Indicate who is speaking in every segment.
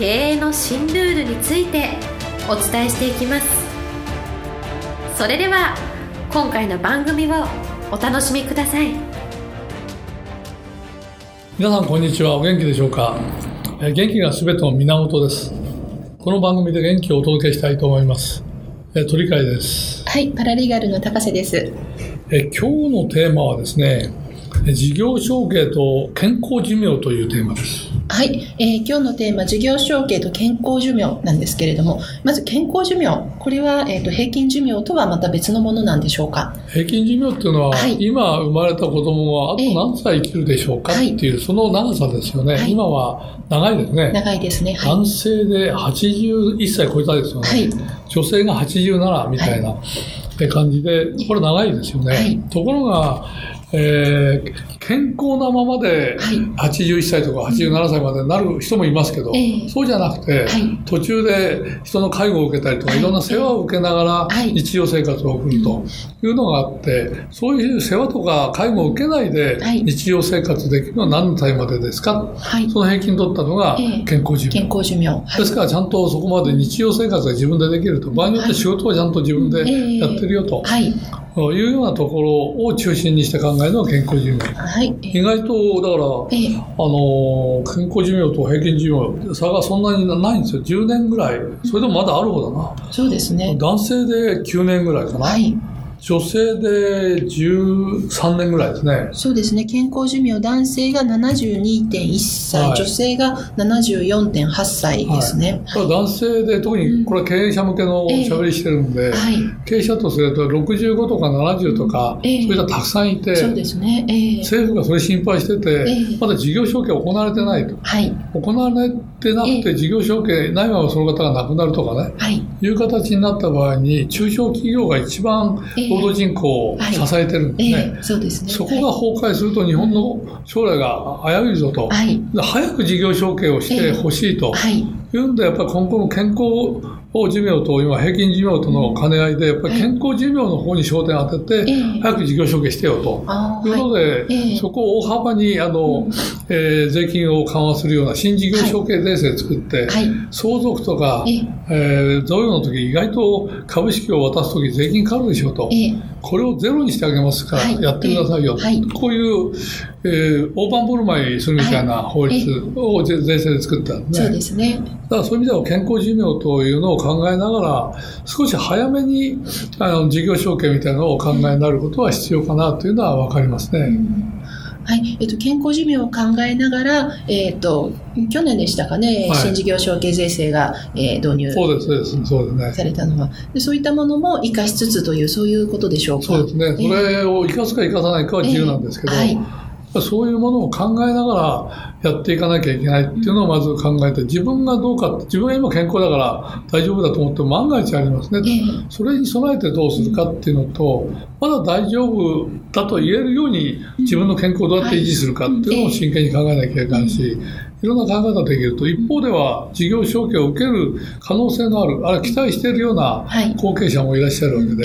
Speaker 1: 経営の新ルールについてお伝えしていきます。それでは今回の番組をお楽しみください。
Speaker 2: 皆さんこんにちは。お元気でしょうか？え元気がすべての源です。この番組で元気をお届けしたいと思います。え鳥飼です。
Speaker 3: はいパラリーガルの高瀬です。
Speaker 2: え今日のテーマはですね事業承継と健康寿命というテーマです
Speaker 3: はい、えー、今日のテーマ、事業承継と健康寿命なんですけれども、まず健康寿命、これは、えーと、平均寿命とはまた別のものなんでしょうか？
Speaker 2: 平均寿命っていうのは、はい、今生まれた子供があと何歳生きるでしょうかっていう、その長さですよね、はい、今は長いですね。
Speaker 3: 長いですね。
Speaker 2: はい、男性で81歳超えたですよね。はい、女性が87みたいな、って感じで、これ長いですよね。ところが、えー、健康なままで81歳とか87歳までなる人もいますけど、はい、そうじゃなくて、はい、途中で人の介護を受けたりとか、い。ろんな世話を受けながら日常生活を送るというのがあって、そういう世話とか介護を受けないで日常生活できるのは何の歳までですか、その平均取ったのが健康寿命。
Speaker 3: 健康寿命。
Speaker 2: ですからちゃんとそこまで日常生活が自分でできると、場合によって仕事はちゃんと自分でやってるよと。というようなところを中心にして考えるのが健康寿命。はい、意外と、だから、あの、健康寿命と平均寿命、差がそんなにないんですよ。10年ぐらい。それでもまだある方だな。
Speaker 3: そうですね。
Speaker 2: 男性で9年ぐらいかな。はい。女性で13年ぐらいですね。
Speaker 3: そうですね。健康寿命、男性が72.1歳、はい、女性が74.8歳ですね。
Speaker 2: はい、男性で特にこれは経営者向けのおしゃべりしてるんで、えーはい、経営者とすると65とか70とか、えー、そういったたくさんいて、
Speaker 3: そうですね、えー、
Speaker 2: 政府がそれ心配してて、まだ事業承継行われてないと。はい、行われてなくて事業承継ないままその方が亡くなるとかね、はい、いう形になった場合に、中小企業が一番労働人口を支えてるんですね。そうですね。そこが崩壊すると日本の将来が危ういぞと。はい、早く事業承継をしてほしいと。はい、いうんで、やっぱり今後の健康寿命と今平均寿命との兼ね合いで、やっぱり健康寿命の方に焦点を当てて、早く事業承継してよと。い。うので、そこを大幅にあの、えー、税金を緩和するような新事業承継税制作って、相続とか、えー、贈与の時意外と株式を渡す時税金かかるでしょうと、これをゼロにしてあげますからやってくださいよ、こういう、えー、大盤振る舞いするみたいな法律を税制で作ったんで、
Speaker 3: そうですね。
Speaker 2: だからそういう意味では健康寿命というのを考えながら、少し早めにあの事業承継みたいなのをお考えになることは必要かなというのは分かりますね。うん
Speaker 3: はい。えっと、健康寿命を考えながら、えっと、去年でしたかね、はい、新事業承継税制が、えー、導入
Speaker 2: そうですそうですそうです、ね、
Speaker 3: されたのは。で、そういったものも生かしつつという、そういうことでしょうか？
Speaker 2: そうですね、それを生かすか生かさないかは自由なんですけど、えーはい。そういうものを考えながらやっていかなきゃいけないっていうのをまず考えて、自分がどうか、自分が今健康だから大丈夫だと思っても万が一ありますね。それに備えてどうするかっていうのと、まだ大丈夫だと言えるように自分の健康をどうやって維持するかっていうのを真剣に考えなきゃいけないし、いろんな考え方できると、一方では事業承継を受ける可能性のある、ある期待しているような後継者もいらっしゃるわけで、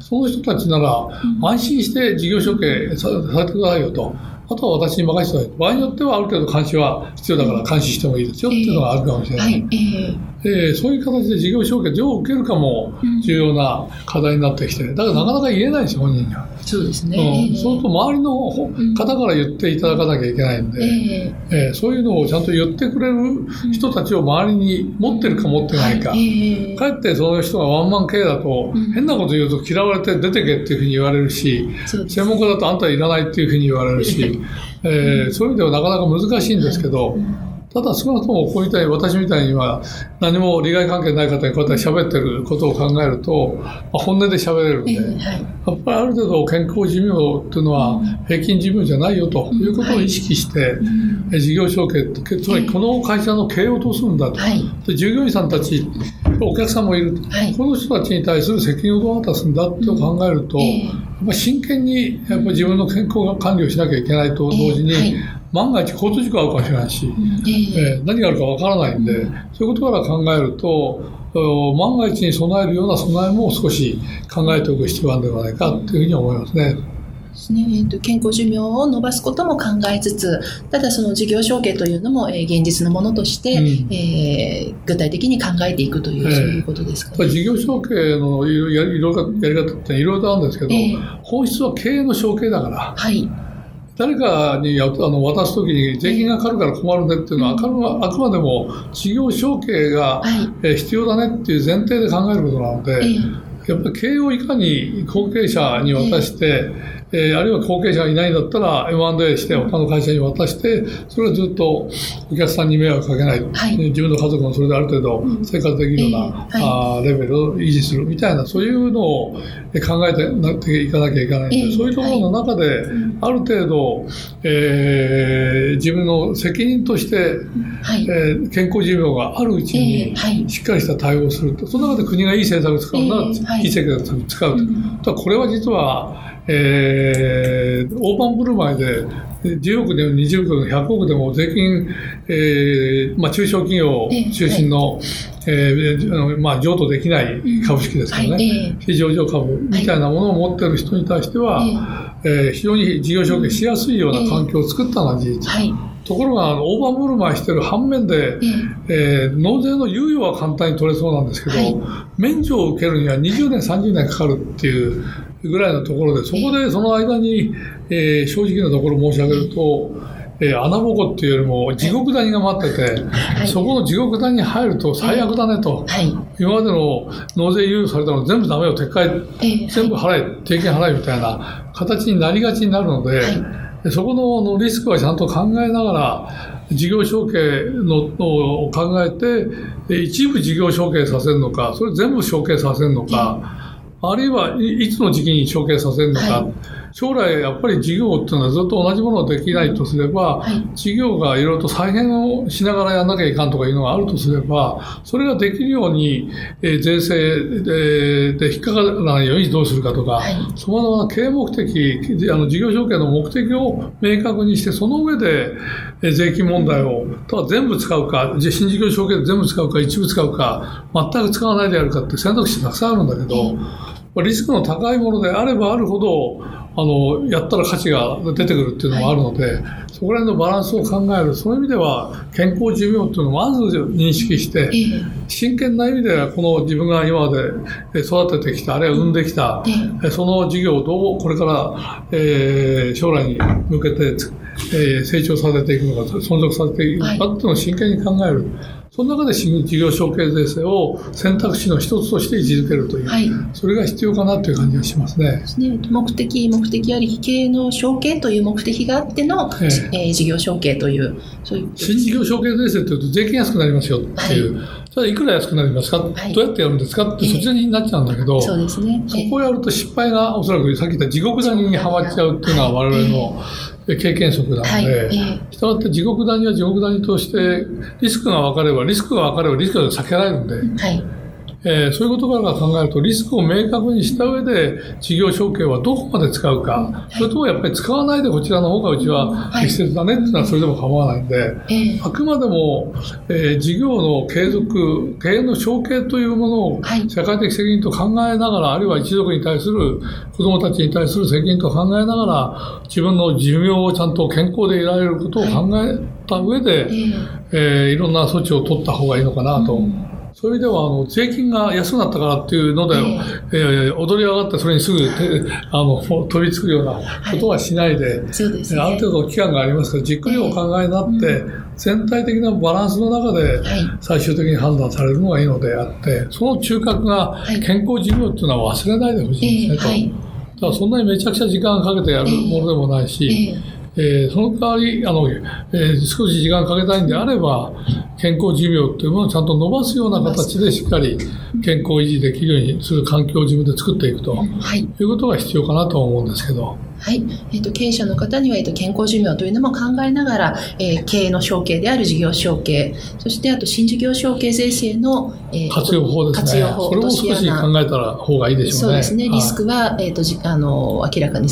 Speaker 2: その人たちなら安心して事業承継されてくださいよと。あとは私に任せて場合によってはある程度監視は必要だから監視してもいいですよっていうのがあるかもしれない。はいえー、えー、そういう形で事業承継どう受けるかも重要な課題になってきて、だからなかなか言えないですよ、本人には。
Speaker 3: そうですね。
Speaker 2: うん、そうすると周りの方から言っていただかなきゃいけないんで、えー、えー、そういうのをちゃんと言ってくれる人たちを周りに持ってるか持ってないか、はい、かえってその人がワンマン系だと、変なこと言うと嫌われて出てけっていうふうに言われるし、専門家だとあんたいらないっていうふうに言われるし、えー、そういう意味ではなかなか難しいんですけど、ただ少なくともこういった私みたいには何も利害関係ない方にこうやって喋ってることを考えると、まあ、本音で喋れるんで、はい、やっぱりある程度健康寿命っていうのは平均寿命じゃないよということを意識して、はい、事業承継つまりこの会社の経営をどうするんだと、はい、従業員さんたちお客さんもいる、この人たちに対する責任をどう果たすんだと考えると、やっぱ真剣にやっぱ自分の健康が管理をしなきゃいけないと同時に、万が一交通事故があるかもしれないし、えー、何があるかわからないんで、そういうことから考えると、万が一に備えるような備えも少し考えておく必要があるのではないかというふうに思いますね。
Speaker 3: ですね、えーと、健康寿命を伸ばすことも考えつつただその事業承継というのも、えー、現実のものとして、うん、えー、具体的に考えていくという、えー、そういうことですか、
Speaker 2: ね、事業承継のいろいろやり方っていろいろあるんですけど、えー、本質は経営の承継だから。はい誰かにあの渡すときに税金がかかるから困るねっていうのは、あくまでも事業承継が必要だねっていう前提で考えることなので、やっぱり経営をいかに後継者に渡して、えー、あるいは後継者がいないんだったら M&A して他の会社に渡してそれをずっとお客さんに迷惑かけない、はい、自分の家族もそれである程度生活できるような、うんえーはい、あレベルを維持するみたいなそういうのを考えてなっていかなきゃいけないんで、えー、そういうところの中で、ある程度、えー、自分の責任として、はい、えー、健康寿命があるうちにしっかりした対応をすると。その中で国がいい政策を使うなら、い。い政策を使うと、これは実はえー、大盤振る舞いで10億でも20億でも100億でも税金、えーまあ、中小企業中心の、えーまあ、譲渡できない株式ですからね、非上場株みたいなものを持っている人に対しては、えー、非常に事業承継しやすいような環境を作ったのは事実。ところが、大盤振る舞いしてる反面で、えー、納税の猶予は簡単に取れそうなんですけど、免除を受けるには20年、30年かかるっていうぐらいのところで、そこでその間に、えー、正直なところ申し上げると、えー、穴ぼこっていうよりも地獄谷が待ってて、はい、そこの地獄谷に入ると最悪だねと、はい、今までの納税猶予されたの全部ダメよ、撤回、全部払え、税金払えみたいな形になりがちになるので、はい、そこのリスクはちゃんと考えながら、事業承継のを考えて、一部事業承継させるのか、それ全部承継させるのか、あるいはいつの時期に承継させるのか、はい、将来やっぱり事業っていうのはずっと同じものができないとすれば、はい、事業がいろいろと再編をしながらやらなきゃいかんとかいうのがあるとすれば、それができるように、えー、税制でで引っかからないようにどうするかとか、さまざまな経営目的、あの事業承継の目的を明確にして、その上で、えー、税金問題を、ただ全部使うか、新事業承継で全部使うか、一部使うか、全く使わないでやるかって選択肢たくさんあるんだけど、リスクの高いものであればあるほど、あの、やったら価値が出てくるっていうのもあるので、はい、そこら辺のバランスを考える、そういう意味では、健康寿命っていうのをまず認識して、真剣な意味では、この自分が今まで育ててきた、あるいは産んできた、その事業をどうこれから、えー、将来に向けて、えー、成長させていくのか、存続させていくのかっていうのを真剣に考える。その中で事業承継税制を選択肢の一つとして位置づけるという、はい、それが必要かなという感じがしますね。すね。
Speaker 3: 目的、目的あり、経営の承継という目的があっての、ええ。ー、事業承継という、
Speaker 2: そういう。新事業承継税制というと税金安くなりますよっていう。はい。それいくら安くなりますか、はい、どうやってやるんですか？ってそちらになっちゃうんだけど、えー、そうですね、そこをやると失敗がおそらくさっき言った地獄谷にはまっちゃうっていうのは我々の経験則なので、はい。したがって地獄谷は地獄谷として、リスクが分かれば、リスクが分かればリスクが避けられるんで、はい。えー、そういうことから考えると、リスクを明確にした上で、事業承継はどこまで使うか、はい、それともやっぱり使わないでこちらの方がうちは適切だねっていうのはそれでも構わないんで、はい、あくまでも、えー、事業の継続、経営の承継というものを社会的責任と考えながら、あるいは一族に対する、子供たちに対する責任と考えながら、自分の寿命をちゃんと健康でいられることを考えた上で、はい、えー、いろんな措置を取った方がいいのかなと。うん。そういう意味では、あの、税金が安くなったからっていうので、えー、えー、踊り上がってそれにすぐあの飛びつくようなことはしないで、はい、そうですね、ある程度期間がありますから、じっくりお考えになって、えー、全体的なバランスの中で最終的に判断されるのがいいのであって、その中核が健康寿命っていうのは忘れないでほしいんですね、と。だからそんなにめちゃくちゃ時間かけてやるものでもないし、えー、その代わりあの、えー、少し時間かけたいんであれば健康寿命っていうものをちゃんと伸ばすような形でしっかり健康維持できるようにする環境を自分で作っていくと、はい、いうことが必要かなと思うんですけど。
Speaker 3: はい。えっ、ー、と、経営者の方には、えっ、ー、と、健康寿命というのも考えながら、えー、経営の承継である事業承継、そしてあと新事業承継税制の、
Speaker 2: えー、活用法ですね。活用法。これも少し考えたら方がいいでしょうね。
Speaker 3: そうですね。リスクは、えっ、ー、と、じあの、明らかに、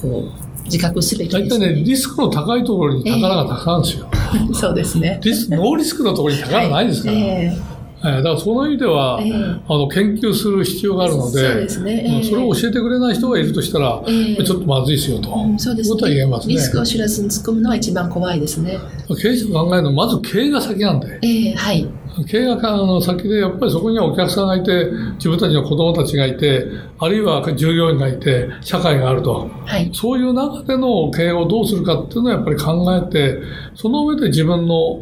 Speaker 3: こう、自覚すべき
Speaker 2: です、ね。大体ね、リスクの高いところに宝がたくさんあるんですよ。
Speaker 3: えー、そうですね。
Speaker 2: リスノーリスクのところに宝ないですから。は いえーえー、だからその意味では、えー、あの研究する必要があるのでそうですね、えー、それを教えてくれない人がいるとしたら、えー、ちょっとまずいですよと、うん、そうですね、ことは言えますね。
Speaker 3: リスクを知らずに突っ込むのは一番怖いですね。
Speaker 2: 経営者が考えるのはまず経営が先なんで。
Speaker 3: えー、はい。
Speaker 2: 経営学の先でやっぱりそこにはお客さんがいて自分たちの子供たちがいてあるいは従業員がいて社会があると、はい、そういう中での経営をどうするかっていうのはやっぱり考えてその上で自分の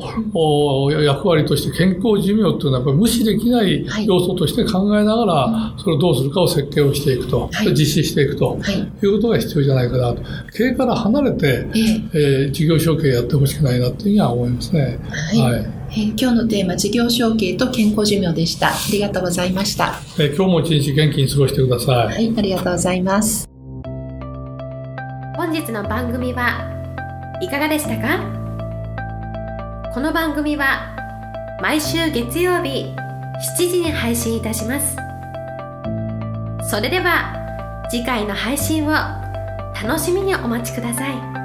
Speaker 2: 役割として健康寿命っていうのはやっぱり無視できない要素として考えながらそれをどうするかを設計をしていくと、はい、実施していくと。い。うことが必要じゃないかなと。経営から離れて、えー、事業承継やってほしくないなっていうふうには思いますね。
Speaker 3: はいえー、今日のテーマ、事業承継と健康寿命でした。ありがとうございました。
Speaker 2: えー、今日も一日元気に過ごしてください。
Speaker 3: はい、ありがとうございます。
Speaker 1: 本日の番組はいかがでしたか？この番組は毎週月曜日7時に配信いたします。それでは次回の配信を楽しみにお待ちください。